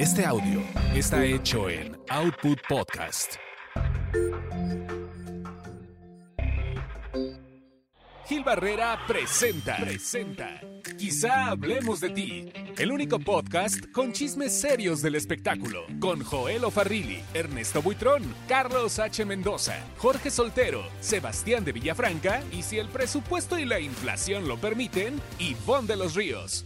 Este audio está hecho en Output Podcast. Gil Barrera presenta. Presenta. Quizá hablemos de ti. El único podcast con chismes serios del espectáculo. Con Joel Ofarrilli, Ernesto Buitrón, Carlos H. Mendoza, Jorge Soltero, Sebastián de Villafranca y si el presupuesto y la inflación lo permiten, Ivonne de los Ríos.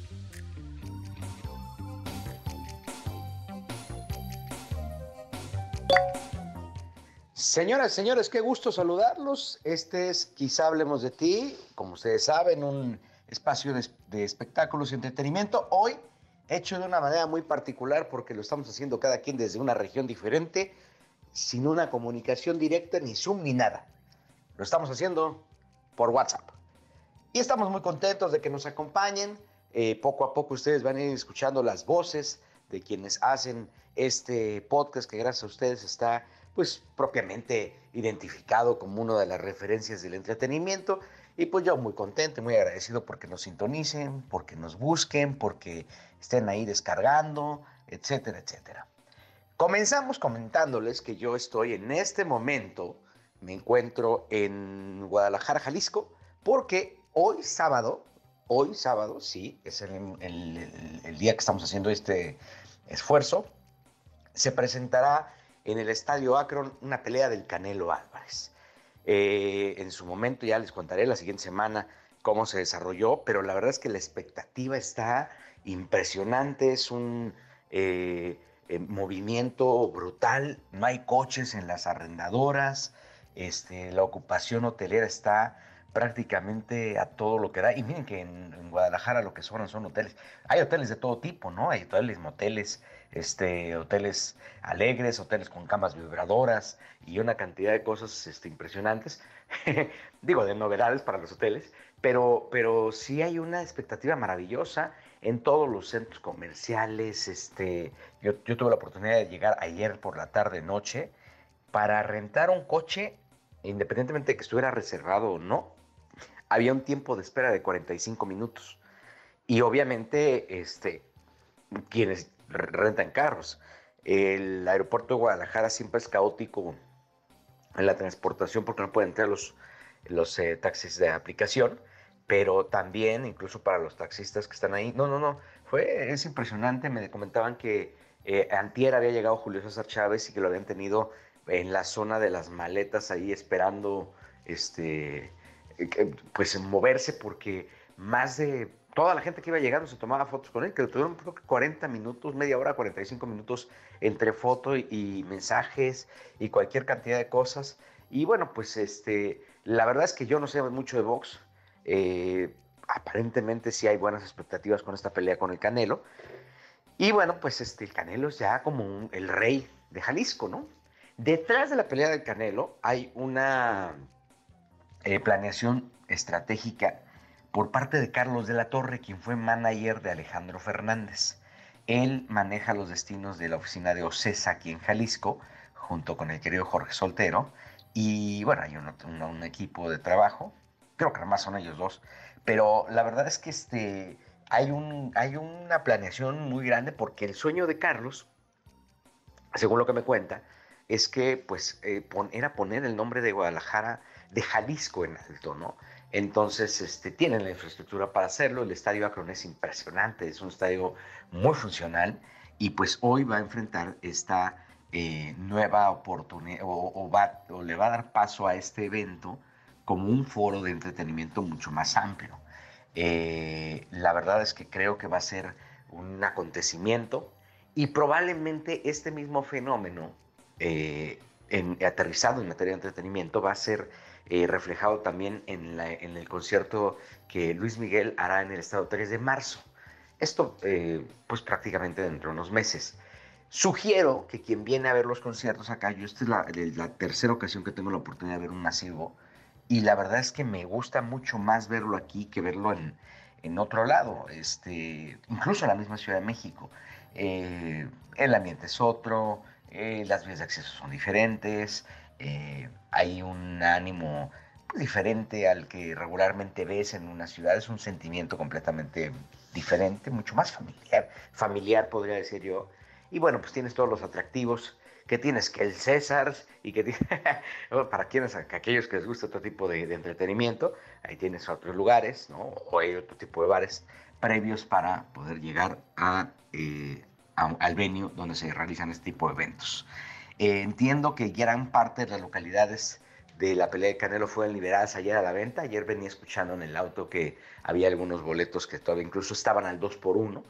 Señoras, señores, qué gusto saludarlos. Este es Quizá Hablemos de Ti, como ustedes saben, un espacio de, espectáculos y entretenimiento. Hoy hecho de una manera muy particular porque lo estamos haciendo cada quien desde una región diferente, sin una comunicación directa, ni Zoom, ni nada. Lo estamos haciendo por WhatsApp. Y estamos muy contentos de que nos acompañen. Eh, poco a poco ustedes van a ir escuchando las voces de quienes hacen este podcast que gracias a ustedes está pues propiamente identificado como una de las referencias del entretenimiento. Y pues yo muy contento, muy agradecido porque nos sintonicen, porque nos busquen, porque estén ahí descargando, etcétera, etcétera. Comenzamos comentándoles que yo estoy en este momento, me encuentro en Guadalajara, Jalisco, porque hoy sábado, hoy sábado, sí, es el, el día que estamos haciendo este esfuerzo, se presentará en el Estadio Akron una pelea del Canelo Álvarez. Eh, en su momento ya les contaré la siguiente semana cómo se desarrolló, pero la verdad es que la expectativa está impresionante, es un eh, eh, movimiento brutal, no hay coches en las arrendadoras, este, la ocupación hotelera está prácticamente a todo lo que da. Y miren que en, Guadalajara lo que sobran son hoteles. Hay hoteles de todo tipo, ¿no? Hay hoteles, moteles, este, hoteles alegres, hoteles con camas vibradoras y una cantidad de cosas este, impresionantes. Digo, de novedades para los hoteles, pero, pero sí hay una expectativa maravillosa en todos los centros comerciales. Este, yo, yo tuve la oportunidad de llegar ayer por la tarde, noche, para rentar un coche, independientemente de que estuviera reservado o no, había un tiempo de espera de 45 minutos. Y obviamente, este, quienes rentan carros, el aeropuerto de Guadalajara siempre es caótico en la transportación porque no pueden entrar los, los eh, taxis de aplicación, pero también incluso para los taxistas que están ahí. No, no, no, fue, es impresionante. Me comentaban que eh, antier había llegado Julio César Chávez y que lo habían tenido en la zona de las maletas ahí esperando este pues moverse porque más de toda la gente que iba llegando se tomaba fotos con él, que tuvieron creo que 40 minutos, media hora, 45 minutos entre foto y, mensajes y cualquier cantidad de cosas. Y bueno, pues este, la verdad es que yo no sé mucho de box. Eh, aparentemente sí hay buenas expectativas con esta pelea con el Canelo. Y bueno, pues este, el Canelo es ya como el rey de Jalisco, ¿no? Detrás de la pelea del Canelo hay una eh, planeación estratégica por parte de Carlos de la Torre, quien fue manager de Alejandro Fernández. Él maneja los destinos de la oficina de OCESA aquí en Jalisco, junto con el querido Jorge Soltero. Y bueno, hay un, un, equipo de trabajo, creo que además son ellos dos, pero la verdad es que este, hay, un, hay una planeación muy grande porque el sueño de Carlos, según lo que me cuenta, es que pues eh, era poner el nombre de Guadalajara de Jalisco en alto, ¿no? Entonces, este, tienen la infraestructura para hacerlo. El estadio Akron es impresionante, es un estadio muy funcional y pues hoy va a enfrentar esta eh, nueva oportunidad o, va, le va a dar paso a este evento como un foro de entretenimiento mucho más amplio. Eh, la verdad es que creo que va a ser un acontecimiento y probablemente este mismo fenómeno eh, aterrizado en materia de entretenimiento va a ser eh, reflejado también en, la, en, el concierto que Luis Miguel hará en el estado 3 de marzo. Esto, eh, pues prácticamente dentro de unos meses. Sugiero que quien viene a ver los conciertos acá, yo esta es la, la, tercera ocasión que tengo la oportunidad de ver un masivo, y la verdad es que me gusta mucho más verlo aquí que verlo en, en otro lado, este, incluso en la misma Ciudad de México. Eh, el ambiente es otro, eh, las vías de acceso son diferentes, eh, hay un ánimo diferente al que regularmente ves en una ciudad, es un sentimiento completamente diferente, mucho más familiar, familiar podría decir yo. Y bueno, pues tienes todos los atractivos que tienes que el César y que para quienes, aquellos que les gusta otro tipo de, entretenimiento, ahí tienes otros lugares, ¿no? O hay otro tipo de bares previos para poder llegar a, eh, al venue donde se realizan este tipo de eventos. Eh, entiendo que gran parte de las localidades de la pelea de Canelo fueron liberadas ayer a la venta. Ayer venía escuchando en el auto que había algunos boletos que todavía incluso estaban al 2 por 1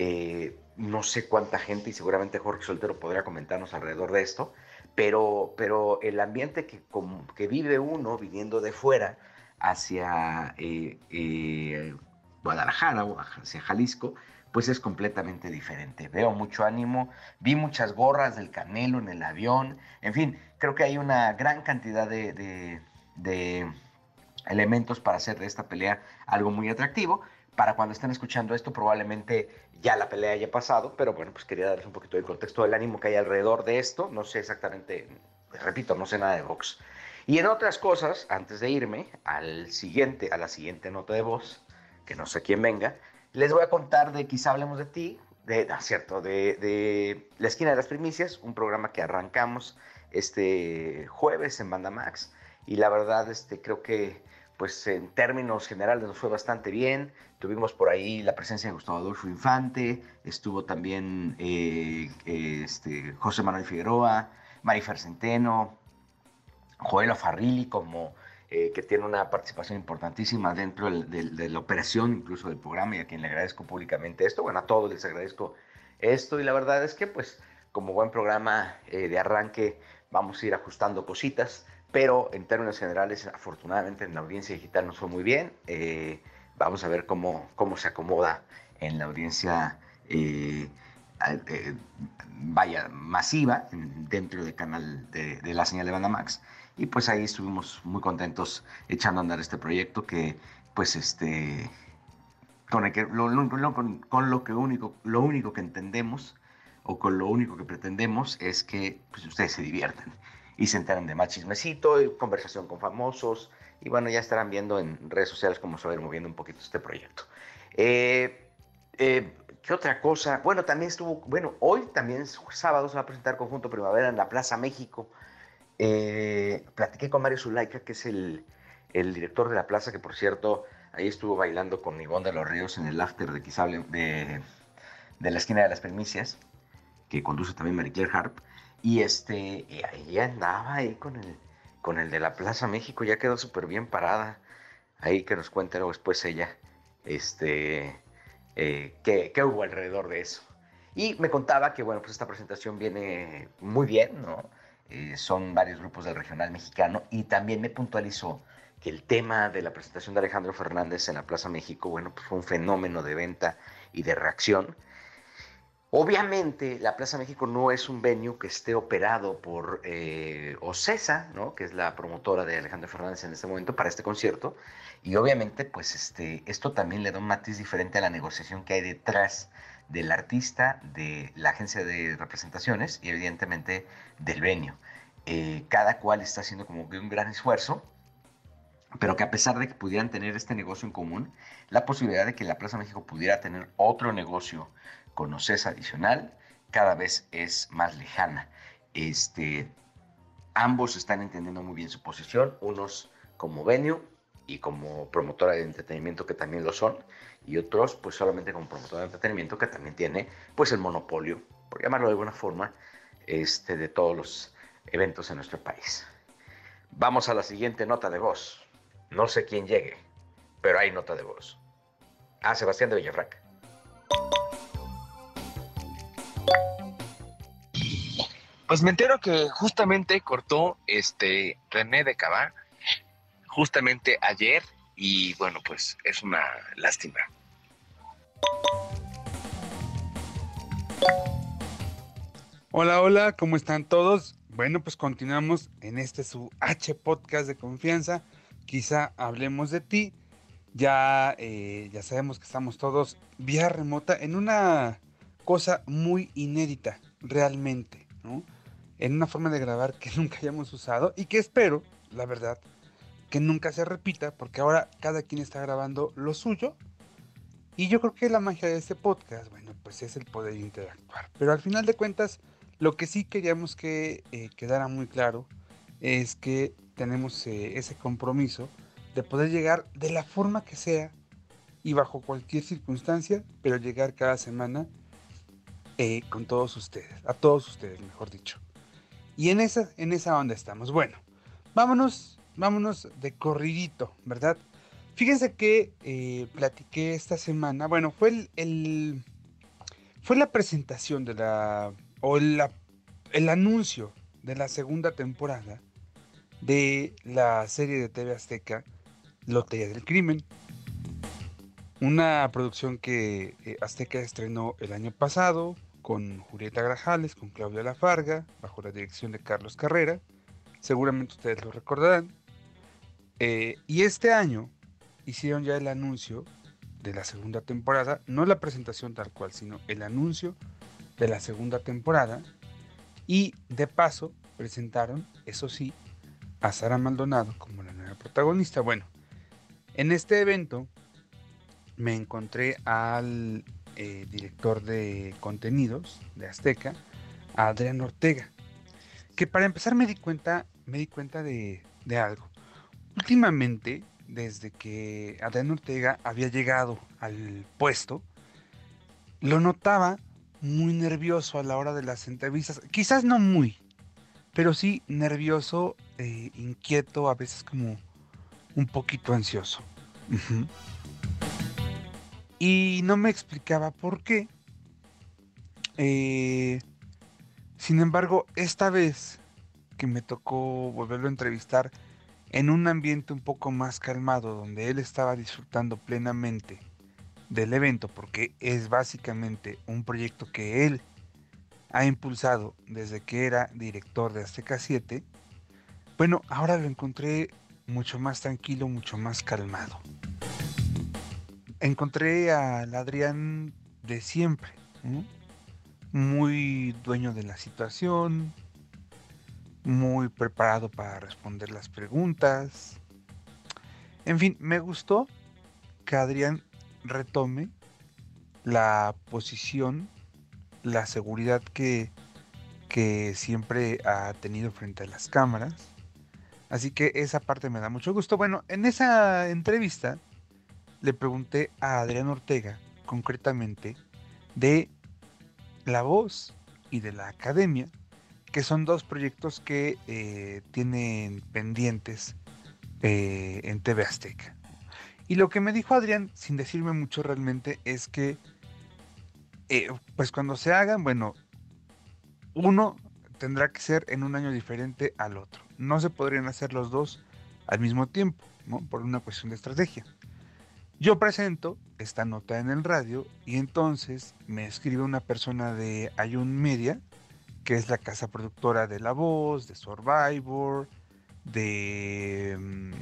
eh, no sé cuánta gente y seguramente Jorge Soltero podría comentarnos alrededor de esto, pero, pero el ambiente que, vive uno viniendo de fuera hacia eh, Guadalajara o hacia Jalisco, pues es completamente diferente. Veo mucho ánimo, vi muchas gorras del Canelo en el avión, en fin, creo que hay una gran cantidad de elementos para hacer de esta pelea algo muy atractivo para cuando estén escuchando esto, probablemente ya la pelea haya pasado, pero bueno, pues quería darles un poquito de contexto del ánimo que hay alrededor de esto. No sé exactamente, repito, no sé nada de box. Y en otras cosas, antes de irme al siguiente, a la siguiente nota de voz, que no sé quién venga, les voy a contar de Quizá Hablemos de Ti, de, ah, cierto, de, La Esquina de las Primicias, un programa que arrancamos este jueves en Banda Max. Y la verdad, este, creo que pues en términos generales nos fue bastante bien. Tuvimos por ahí la presencia de Gustavo Adolfo Infante, estuvo también eh, este, José Manuel Figueroa, Marifer Centeno, Joel Farrilli, como eh, que tiene una participación importantísima dentro de, la operación, incluso del programa, y a quien le agradezco públicamente esto. Bueno, a todos les agradezco esto, y la verdad es que, pues, como buen programa eh, de arranque, vamos a ir ajustando cositas pero en términos generales, afortunadamente en la audiencia digital nos fue muy bien. Eh, vamos a ver cómo, cómo se acomoda en la audiencia, eh, eh, vaya, masiva dentro del canal de, la señal de Banda Max. Y pues ahí estuvimos muy contentos echando a andar este proyecto que, pues, este, con, el que, con, con lo, que único, lo único que entendemos o con lo único que pretendemos es que pues, ustedes se diviertan y se enteran de más chismecito, y conversación con famosos, y bueno, ya estarán viendo en redes sociales cómo se va a ir moviendo un poquito este proyecto. Eh, eh, ¿Qué otra cosa? Bueno, también estuvo, bueno, hoy también sábado se va a presentar Conjunto Primavera en la Plaza México. Eh, platiqué con Mario Zulaika, que es el, director de la plaza, que por cierto, ahí estuvo bailando con Ivonne de los Ríos en el after de quizá de, la esquina de las primicias, que conduce también Claire Harp. Y este, y ahí andaba ahí con el, con el de la Plaza México, ya quedó súper bien parada. Ahí que nos cuente luego después ella, este, eh, qué, hubo alrededor de eso. Y me contaba que, bueno, pues esta presentación viene muy bien, ¿no? Eh, son varios grupos del regional mexicano y también me puntualizó que el tema de la presentación de Alejandro Fernández en la Plaza México, bueno, pues fue un fenómeno de venta y de reacción Obviamente, la Plaza México no es un venue que esté operado por eh, Ocesa, ¿no? que es la promotora de Alejandro Fernández en este momento para este concierto. Y obviamente, pues este, esto también le da un matiz diferente a la negociación que hay detrás del artista, de la agencia de representaciones y evidentemente del venue. Eh, cada cual está haciendo como que un gran esfuerzo, pero que a pesar de que pudieran tener este negocio en común, la posibilidad de que la Plaza México pudiera tener otro negocio conoces adicional cada vez es más lejana. Este, ambos están entendiendo muy bien su posición, unos como venue y como promotora de entretenimiento que también lo son, y otros pues solamente como promotora de entretenimiento que también tiene pues el monopolio, por llamarlo de alguna forma, este, de todos los eventos en nuestro país. Vamos a la siguiente nota de voz. No sé quién llegue, pero hay nota de voz. A ah, Sebastián de Villafranca. Pues me entero que justamente cortó este René de Cabá justamente ayer y bueno, pues es una lástima. Hola, hola, ¿cómo están todos? Bueno, pues continuamos en este su H podcast de confianza. Quizá hablemos de ti. Ya, eh, ya sabemos que estamos todos vía remota en una cosa muy inédita, realmente, ¿no? En una forma de grabar que nunca hayamos usado y que espero, la verdad, que nunca se repita, porque ahora cada quien está grabando lo suyo. Y yo creo que la magia de este podcast, bueno, pues es el poder interactuar. Pero al final de cuentas, lo que sí queríamos que eh, quedara muy claro es que tenemos eh, ese compromiso de poder llegar de la forma que sea y bajo cualquier circunstancia, pero llegar cada semana eh, con todos ustedes, a todos ustedes, mejor dicho. Y en esa, en esa onda estamos. Bueno, vámonos, vámonos de corridito, ¿verdad? Fíjense que eh, platiqué esta semana, bueno, fue el, fue la presentación de la, o la, el anuncio de la segunda temporada de la serie de TV Azteca, Lotería del Crimen. Una producción que eh, Azteca estrenó el año pasado con Julieta Grajales, con Claudia Lafarga, bajo la dirección de Carlos Carrera. Seguramente ustedes lo recordarán. Eh, y este año hicieron ya el anuncio de la segunda temporada, no la presentación tal cual, sino el anuncio de la segunda temporada. Y de paso presentaron, eso sí, a Sara Maldonado como la nueva protagonista. Bueno, en este evento me encontré al eh, director de contenidos de Azteca, Adrián Ortega, que para empezar me di cuenta, me di cuenta de, de algo. Últimamente, desde que Adrián Ortega había llegado al puesto, lo notaba muy nervioso a la hora de las entrevistas. Quizás no muy, pero sí nervioso, eh, inquieto, a veces como un poquito ansioso. Y no me explicaba por qué. Eh, sin embargo, esta vez que me tocó volverlo a entrevistar en un ambiente un poco más calmado, donde él estaba disfrutando plenamente del evento, porque es básicamente un proyecto que él ha impulsado desde que era director de Azteca 7, bueno, ahora lo encontré mucho más tranquilo, mucho más calmado. Encontré al Adrián de siempre, muy dueño de la situación, muy preparado para responder las preguntas. En fin, me gustó que Adrián retome la posición la seguridad que, que siempre ha tenido frente a las cámaras. Así que esa parte me da mucho gusto. Bueno, en esa entrevista le pregunté a Adrián Ortega, concretamente, de La Voz y de la Academia, que son dos proyectos que eh, tienen pendientes eh, en TV Azteca. Y lo que me dijo Adrián, sin decirme mucho realmente, es que eh, pues cuando se hagan, bueno, uno tendrá que ser en un año diferente al otro. No se podrían hacer los dos al mismo tiempo, ¿no? Por una cuestión de estrategia. Yo presento esta nota en el radio y entonces me escribe una persona de Ayun Media, que es la casa productora de La Voz, de Survivor, de mm,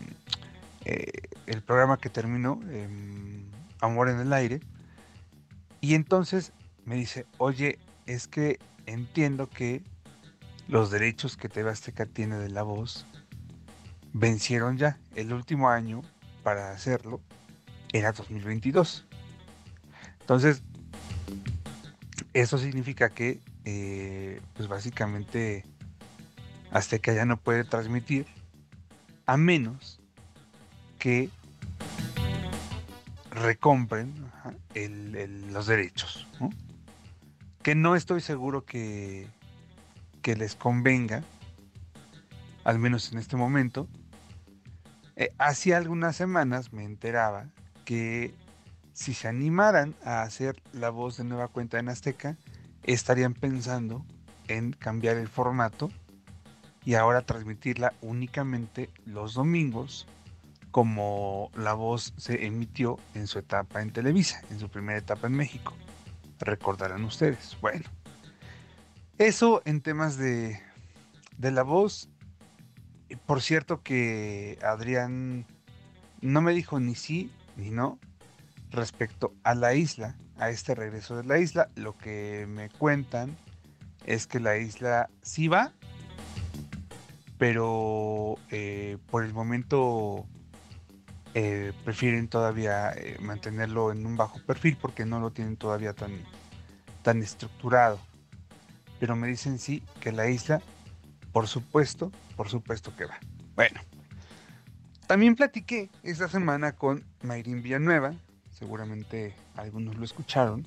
eh, el programa que terminó, em, Amor en el Aire. Y entonces me dice, oye, es que entiendo que los derechos que TV tiene de la voz vencieron ya. El último año para hacerlo era 2022. Entonces, eso significa que, eh, pues básicamente, Azteca ya no puede transmitir a menos que recompren los derechos que no estoy seguro que, que les convenga, al menos en este momento. Eh, hace algunas semanas me enteraba que si se animaran a hacer la voz de nueva cuenta en Azteca, estarían pensando en cambiar el formato y ahora transmitirla únicamente los domingos como la voz se emitió en su etapa en Televisa, en su primera etapa en México recordarán ustedes. Bueno, eso en temas de, de la voz. Por cierto que Adrián no me dijo ni sí no respecto a la isla, a este regreso de la isla. Lo que me cuentan es que la isla sí va, pero eh, por el momento eh, prefieren todavía eh, mantenerlo en un bajo perfil porque no lo tienen todavía tan, tan estructurado. Pero me dicen sí que la isla, por supuesto, por supuesto que va. Bueno, también platiqué esta semana con Mayrin Villanueva, seguramente algunos lo escucharon,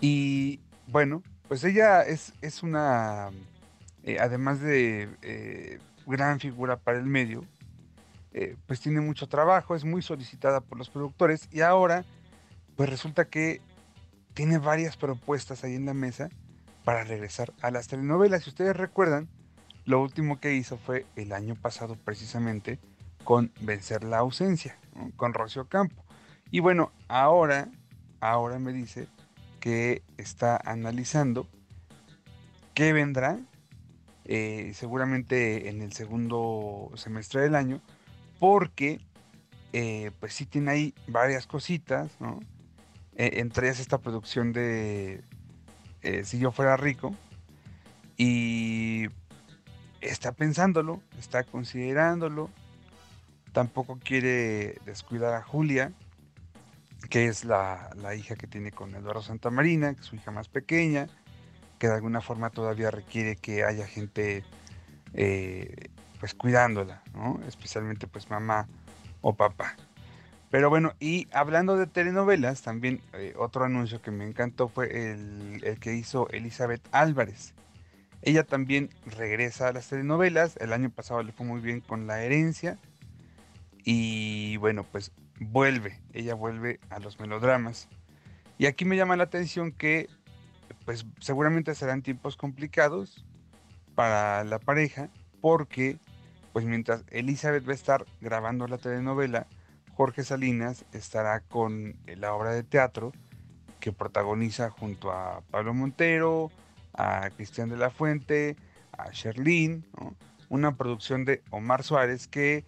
y bueno, pues ella es, es una, eh, además de eh, gran figura para el medio, eh, pues tiene mucho trabajo, es muy solicitada por los productores y ahora pues resulta que tiene varias propuestas ahí en la mesa para regresar a las telenovelas. Si ustedes recuerdan, lo último que hizo fue el año pasado precisamente con Vencer la ausencia, con Rocio Campo. Y bueno, ahora, ahora me dice que está analizando qué vendrá, eh, seguramente en el segundo semestre del año, porque eh, pues sí tiene ahí varias cositas, ¿no? E, entre ellas esta producción de eh, Si yo fuera rico, y está pensándolo, está considerándolo, tampoco quiere descuidar a Julia, que es la, hija que tiene con Eduardo Santamarina, que es su hija más pequeña, que de alguna forma todavía requiere que haya gente eh, pues cuidándola, ¿no? especialmente pues mamá o papá. Pero bueno, y hablando de telenovelas, también eh, otro anuncio que me encantó fue el, el, que hizo Elizabeth Álvarez. Ella también regresa a las telenovelas, el año pasado le fue muy bien con La herencia, y bueno, pues vuelve, ella vuelve a los melodramas. Y aquí me llama la atención que pues seguramente serán tiempos complicados para la pareja porque pues mientras Elizabeth va a estar grabando la telenovela, Jorge Salinas estará con la obra de teatro que protagoniza junto a Pablo Montero, a Cristian de la Fuente, a Sherlyn, una producción de Omar Suárez que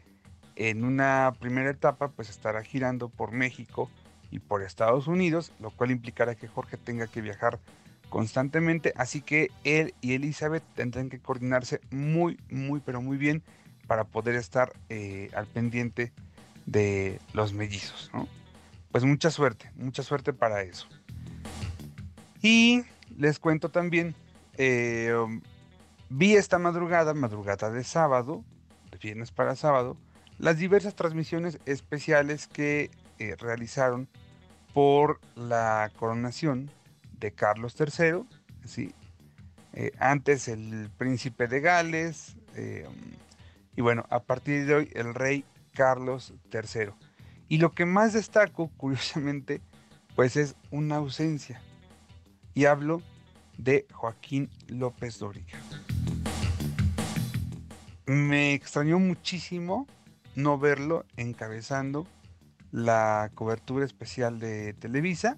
en una primera etapa pues estará girando por México y por Estados Unidos, lo cual implicará que Jorge tenga que viajar constantemente, así que él y Elizabeth tendrán que coordinarse muy, muy, pero muy bien para poder estar eh, al pendiente de los mellizos, Pues mucha suerte, mucha suerte para eso. Y les cuento también, eh, vi esta madrugada, madrugada de sábado, de viernes para sábado, las diversas transmisiones especiales que eh, realizaron por la coronación de Carlos III, ¿sí? Eh, antes el príncipe de Gales, eh, y bueno, a partir de hoy el rey Carlos III. Y lo que más destaco, curiosamente, pues es una ausencia. Y hablo de Joaquín López Dóriga. Me extrañó muchísimo no verlo encabezando la cobertura especial de Televisa.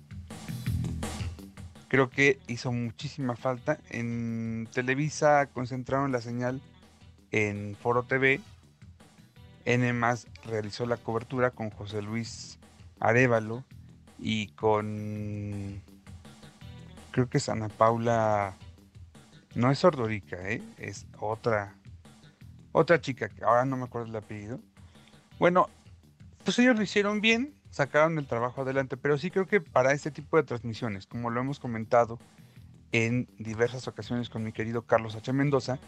Creo que hizo muchísima falta. En Televisa concentraron la señal en Foro TV. N realizó la cobertura con José Luis Arevalo y con creo que es Ana Paula no es Ordorica, ¿eh? es otra otra chica que ahora no me acuerdo el apellido bueno, pues ellos lo hicieron bien, sacaron el trabajo adelante, pero sí creo que para este tipo de transmisiones, como lo hemos comentado en diversas ocasiones con mi querido Carlos H. Mendoza,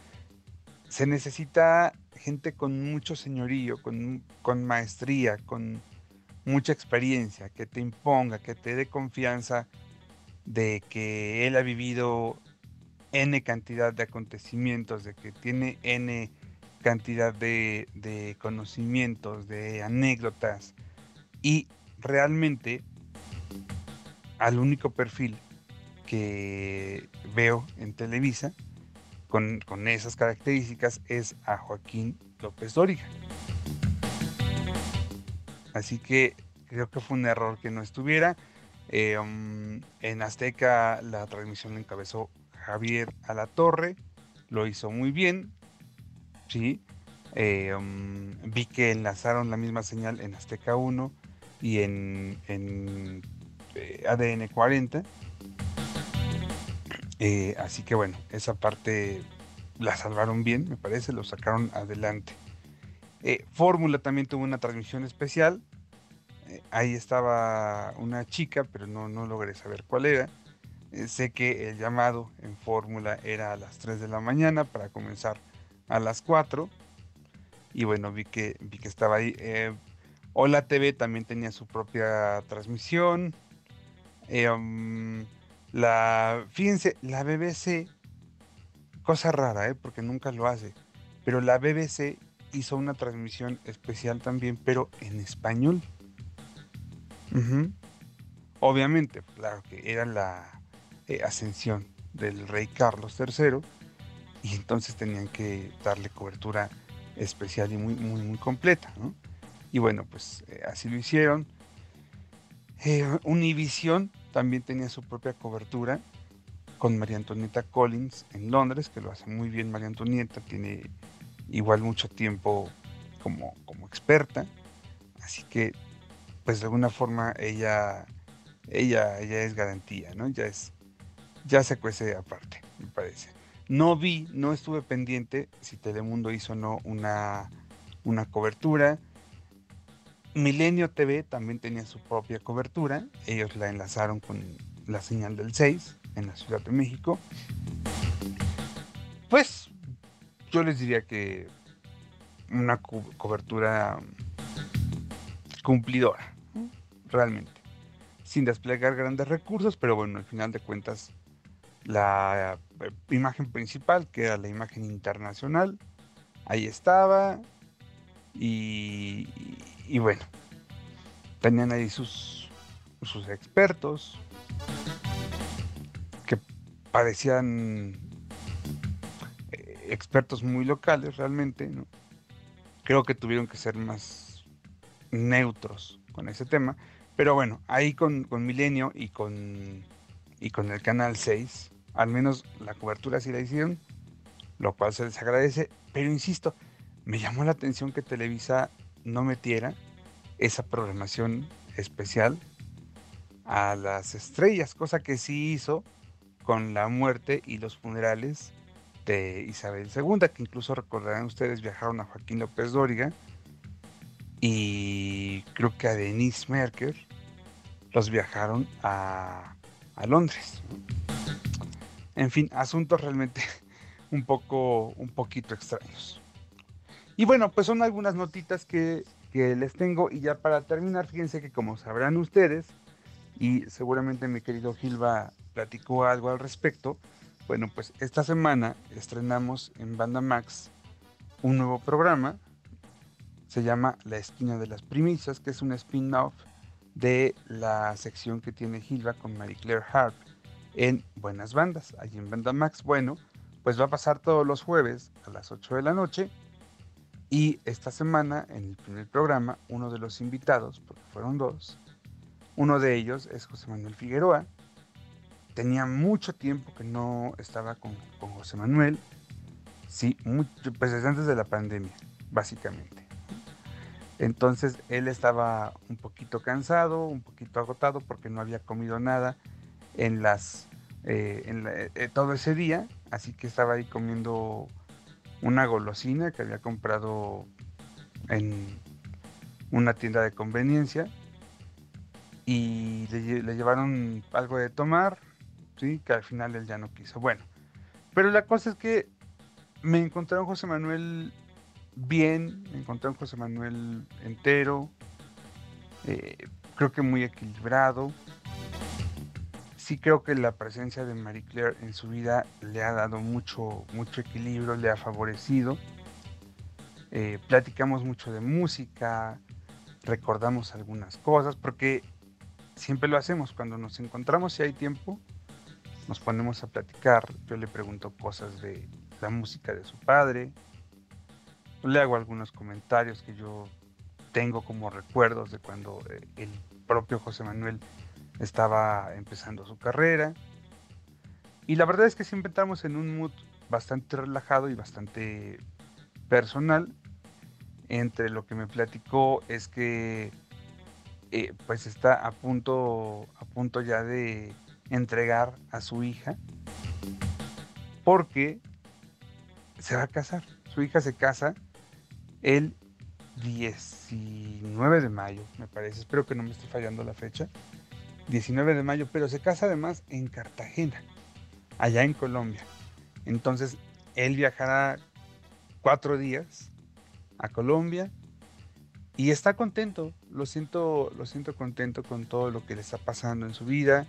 se necesita gente con mucho señorío, con, con maestría, con mucha experiencia, que te imponga, que te dé confianza de que él ha vivido N cantidad de acontecimientos, de que tiene N cantidad de, conocimientos, de anécdotas y realmente al único perfil que veo en Televisa con, esas características es a Joaquín López Dóriga. Así que creo que fue un error que no estuviera. Eh, um, en Azteca la transmisión la encabezó Javier Alatorre, lo hizo muy bien, ¿sí? Eh, um, vi que enlazaron la misma señal en Azteca 1 y en, eh, ADN 40. Eh, así que bueno, esa parte la salvaron bien, me parece, lo sacaron adelante. Fórmula también tuvo una transmisión especial. ahí estaba una chica, pero no, no logré saber cuál era. Eh, sé que el llamado en fórmula era a las 3 de la mañana para comenzar a las 4. Y bueno, vi que, vi que estaba ahí. Eh, Hola TV también tenía su propia transmisión. Eh, um, la, fíjense, la BBC, cosa rara, porque nunca lo hace, pero la BBC hizo una transmisión especial también, pero en español. Obviamente, claro que era la eh, ascensión del rey Carlos III y entonces tenían que darle cobertura especial y muy, muy, completa. Y bueno, pues eh, así lo hicieron. Eh, Univision también tenía su propia cobertura con María Antonieta Collins en Londres, que lo hace muy bien María Antonieta, tiene igual mucho tiempo como, como experta, así que pues de alguna forma ella, ella, ella es garantía, ¿no? Ya es, ya se cuece aparte, me parece. No vi, no estuve pendiente si Telemundo hizo o no una, una cobertura. Milenio TV también tenía su propia cobertura. Ellos la enlazaron con la señal del 6 en la Ciudad de México. Pues yo les diría que una cobertura cumplidora, realmente, sin desplegar grandes recursos, pero bueno, al final de cuentas, la imagen principal, que era la imagen internacional, ahí estaba, y, bueno, tenían ahí sus, sus expertos que parecían eh, expertos muy locales realmente, creo que tuvieron que ser más neutros con ese tema. Pero bueno, ahí con, Milenio y con, y con el Canal 6, al menos la cobertura sí la hicieron, lo cual se les agradece. Pero insisto, me llamó la atención que Televisa no metiera esa programación especial a las estrellas, cosa que sí hizo con la muerte y los funerales de Isabel II, que incluso recordarán ustedes viajaron a Joaquín López Dóriga y creo que a Denise Merker los viajaron a, Londres. En fin, asuntos realmente un poco, un poquito extraños. Y bueno, pues son algunas notitas que, que les tengo y ya para terminar, fíjense que como sabrán ustedes, y seguramente mi querido Gilba platicó algo al respecto, bueno, pues esta semana estrenamos en Banda Max un nuevo programa. Se llama La Esquina de las Primicias, que es un spin-off de la sección que tiene Gilva con Marie Claire Harp en Buenas Bandas, allí en Banda Max. Bueno, pues va a pasar todos los jueves a las 8 de la noche. Y esta semana, en el primer programa, uno de los invitados, porque fueron dos, uno de ellos es José Manuel Figueroa, tenía mucho tiempo que no estaba con, José Manuel, sí, pues desde antes de la pandemia, básicamente. Entonces él estaba un poquito cansado, un poquito agotado porque no había comido nada en las eh, en eh, todo ese día, así que estaba ahí comiendo una golosina que había comprado en una tienda de conveniencia y le llevaron algo de tomar, ¿sí? que al final él ya no quiso. Bueno, pero la cosa es que me encontré a José Manuel bien, me encontré a José Manuel entero, eh, creo que muy equilibrado. Sí creo que la presencia de Marie Claire en su vida le ha dado mucho, mucho equilibrio, le ha favorecido. Eh, platicamos mucho de música, recordamos algunas cosas, porque siempre lo hacemos. Cuando nos encontramos, si hay tiempo, nos ponemos a platicar, yo le pregunto cosas de la música de su padre, le hago algunos comentarios que yo tengo como recuerdos de cuando eh, el propio José Manuel estaba empezando su carrera. Y la verdad es que siempre estamos en un mood bastante relajado y bastante personal. Entre lo que me platicó es que eh, pues está a punto, a punto ya de entregar a su hija porque se va a casar. Su hija se casa el 19 de mayo, me parece. Espero que no me esté fallando la fecha. 19 de mayo, pero se casa además en Cartagena, allá en Colombia. Entonces, él viajará cuatro días a Colombia y está contento, lo siento, lo siento contento con todo lo que le está pasando en su vida.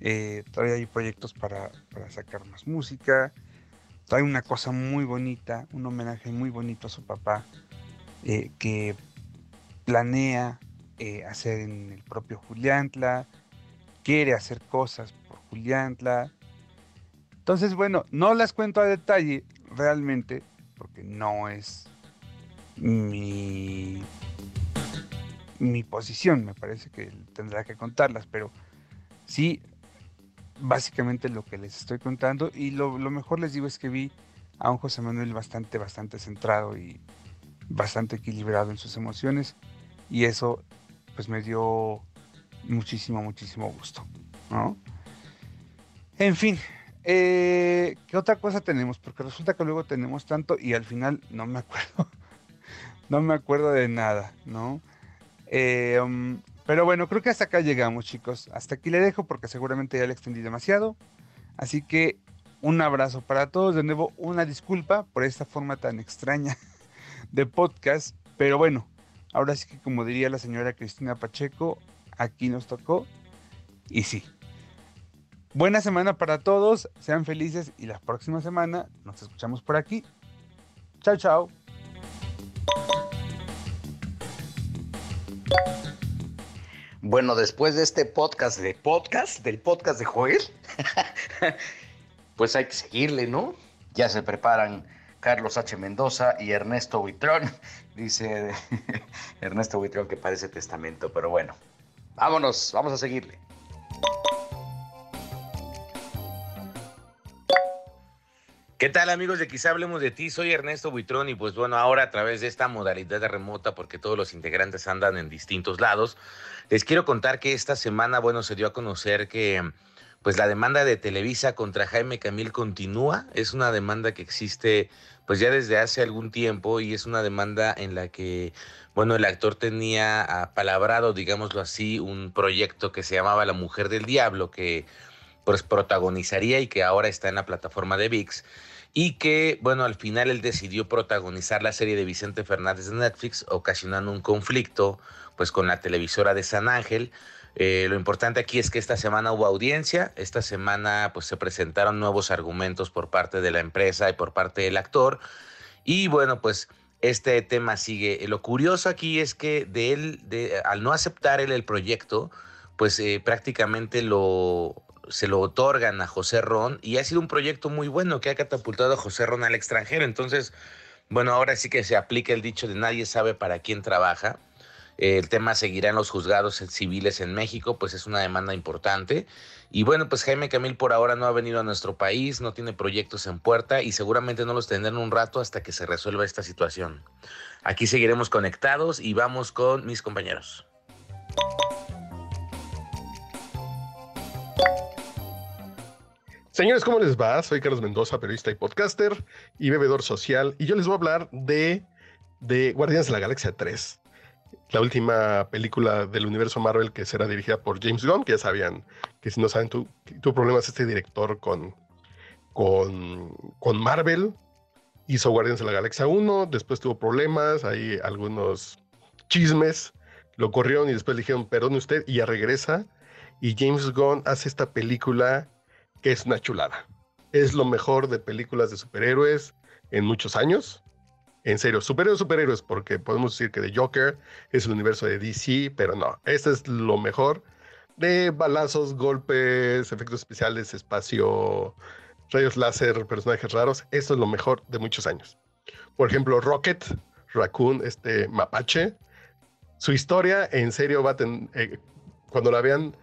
Eh, hay proyectos para, sacar más música. Trae una cosa muy bonita, un homenaje muy bonito a su papá, eh, que planea eh, hacer en el propio Juliantla, quiere hacer cosas por Juliantla. Entonces, bueno, no las cuento a detalle realmente, porque no es mi, mi posición, me parece que tendrá que contarlas, pero sí, básicamente lo que les estoy contando y lo, mejor les digo es que vi a un José Manuel bastante, bastante centrado y bastante equilibrado en sus emociones y eso pues me dio muchísimo, muchísimo gusto, ¿no? En fin, eh, ¿qué otra cosa tenemos? Porque resulta que luego tenemos tanto y al final no me acuerdo no me acuerdo de nada, ¿no? Eh, um, pero bueno, creo que hasta acá llegamos, chicos. Hasta aquí le dejo porque seguramente ya le extendí demasiado. Así que un abrazo para todos. De nuevo, una disculpa por esta forma tan extraña de podcast. Pero bueno, ahora sí que como diría la señora Cristina Pacheco, aquí nos tocó. Y sí. Buena semana para todos. Sean felices y la próxima semana nos escuchamos por aquí. Chao, chao. Bueno, después de este podcast de podcast, del podcast de Joel, pues hay que seguirle, ¿no? Ya se preparan Carlos H. Mendoza y Ernesto Huitrón. Dice Ernesto Huitrón que parece testamento, pero bueno, vámonos, vamos a seguirle. ¿Qué tal amigos de Quizá Hablemos de Ti? Soy Ernesto Buitrón y pues bueno, ahora a través de esta modalidad de remota, porque todos los integrantes andan en distintos lados, les quiero contar que esta semana, bueno, se dio a conocer que pues la demanda de Televisa contra Jaime Camil continúa. Es una demanda que existe pues ya desde hace algún tiempo y es una demanda en la que, bueno, el actor tenía apalabrado, digámoslo así, un proyecto que se llamaba La Mujer del Diablo, que pues protagonizaría y que ahora está en la plataforma de VIX y que, bueno, al final él decidió protagonizar la serie de Vicente Fernández de Netflix, ocasionando un conflicto pues con la televisora de San Ángel. Eh, lo importante aquí es que esta semana hubo audiencia, esta semana pues se presentaron nuevos argumentos por parte de la empresa y por parte del actor y bueno pues este tema sigue. Lo curioso aquí es que de él, al no aceptar él el proyecto, pues eh, prácticamente se lo otorgan a José Ron y ha sido un proyecto muy bueno que ha catapultado a José Ron al extranjero. Entonces, bueno, ahora sí que se aplica el dicho de nadie sabe para quién trabaja. El tema seguirá en los juzgados civiles en México, pues es una demanda importante. Y bueno, pues Jaime Camil por ahora no ha venido a nuestro país, no tiene proyectos en puerta y seguramente no los tendrán un rato hasta que se resuelva esta situación. Aquí seguiremos conectados y vamos con mis compañeros. Señores, ¿cómo les va? Soy Carlos Mendoza, periodista y podcaster y bebedor social, y yo les voy a hablar de, de Guardianes de la Galaxia 3, la última película del universo Marvel que será dirigida por James Gunn, que ya sabían que si no saben, tu, tu problemas este director con, con, con Marvel, hizo Guardianes de la Galaxia 1, después tuvo problemas, hay algunos chismes, lo corrieron y después le dijeron, perdone usted, y ya regresa, y James Gunn hace esta película que es una chulada. Es lo mejor de películas de superhéroes en muchos años. En serio, superhéroes, superhéroes, porque podemos decir que The Joker es el universo de DC, pero no, este es lo mejor de balazos, golpes, efectos especiales, espacio, rayos láser, personajes raros. Esto es lo mejor de muchos años. Por ejemplo, Rocket, Raccoon, este mapache. Su historia, en serio, va a eh, cuando la vean,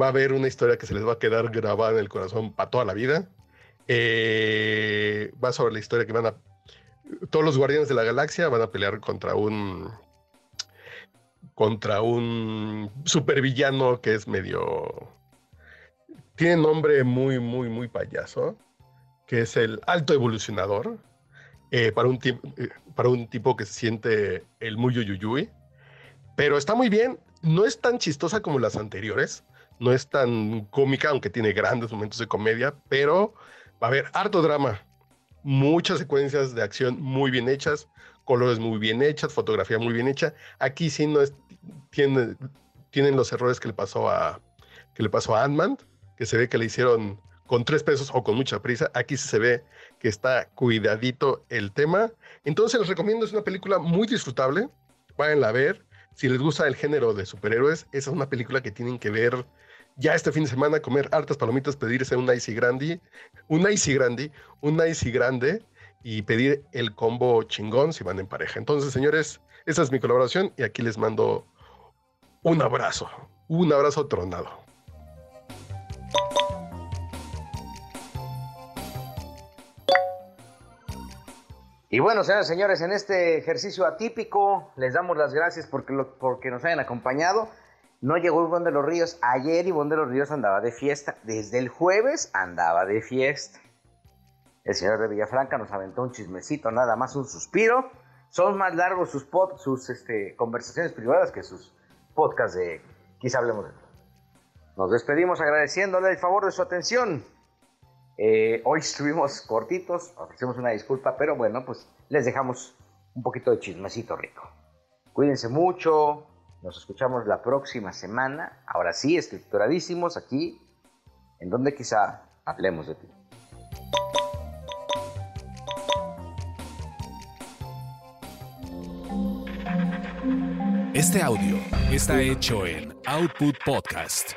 va a haber una historia que se les va a quedar grabada en el corazón para toda la vida. Eh, va sobre la historia que van a... Todos los guardianes de la galaxia van a pelear contra un... contra un supervillano que es medio... Tiene nombre muy, muy, muy payaso, que es el alto evolucionador, eh, para, un eh, para un tipo que se siente el muy yuyuyuy. Pero está muy bien, no es tan chistosa como las anteriores, no es tan cómica, aunque tiene grandes momentos de comedia, pero va a haber harto drama, muchas secuencias de acción muy bien hechas, colores muy bien hechas, fotografía muy bien hecha. Aquí sí no es, tiene, tienen los errores que le pasó a que le pasó a Ant-Man, que se ve que le hicieron con tres pesos o con mucha prisa. Aquí se ve que está cuidadito el tema. Entonces les recomiendo, es una película muy disfrutable. Váyanla a ver. Si les gusta el género de superhéroes, esa es una película que tienen que ver ya este fin de semana, comer hartas palomitas, pedirse un Icy Grande, un Icy Grande, un Icy Grande y pedir el combo chingón si van en pareja. Entonces, señores, esa es mi colaboración y aquí les mando un abrazo, un abrazo tronado. Y bueno, señores, señores, en este ejercicio atípico les damos las gracias porque, porque nos hayan acompañado. No llegó Ivonne de los Ríos ayer, Ivonne de los Ríos andaba de fiesta. Desde el jueves andaba de fiesta. El señor de Villafranca nos aventó un chismecito, nada más un suspiro. Son más largos sus, sus este, conversaciones privadas que sus podcasts de Quizá Hablemos de Nos despedimos agradeciéndole el favor de su atención. Eh, hoy estuvimos cortitos, ofrecemos una disculpa, pero bueno, pues les dejamos un poquito de chismecito rico. Cuídense mucho, nos escuchamos la próxima semana, ahora sí, estructuradísimos aquí, en donde quizá hablemos de ti. Este audio está hecho en Output Podcast.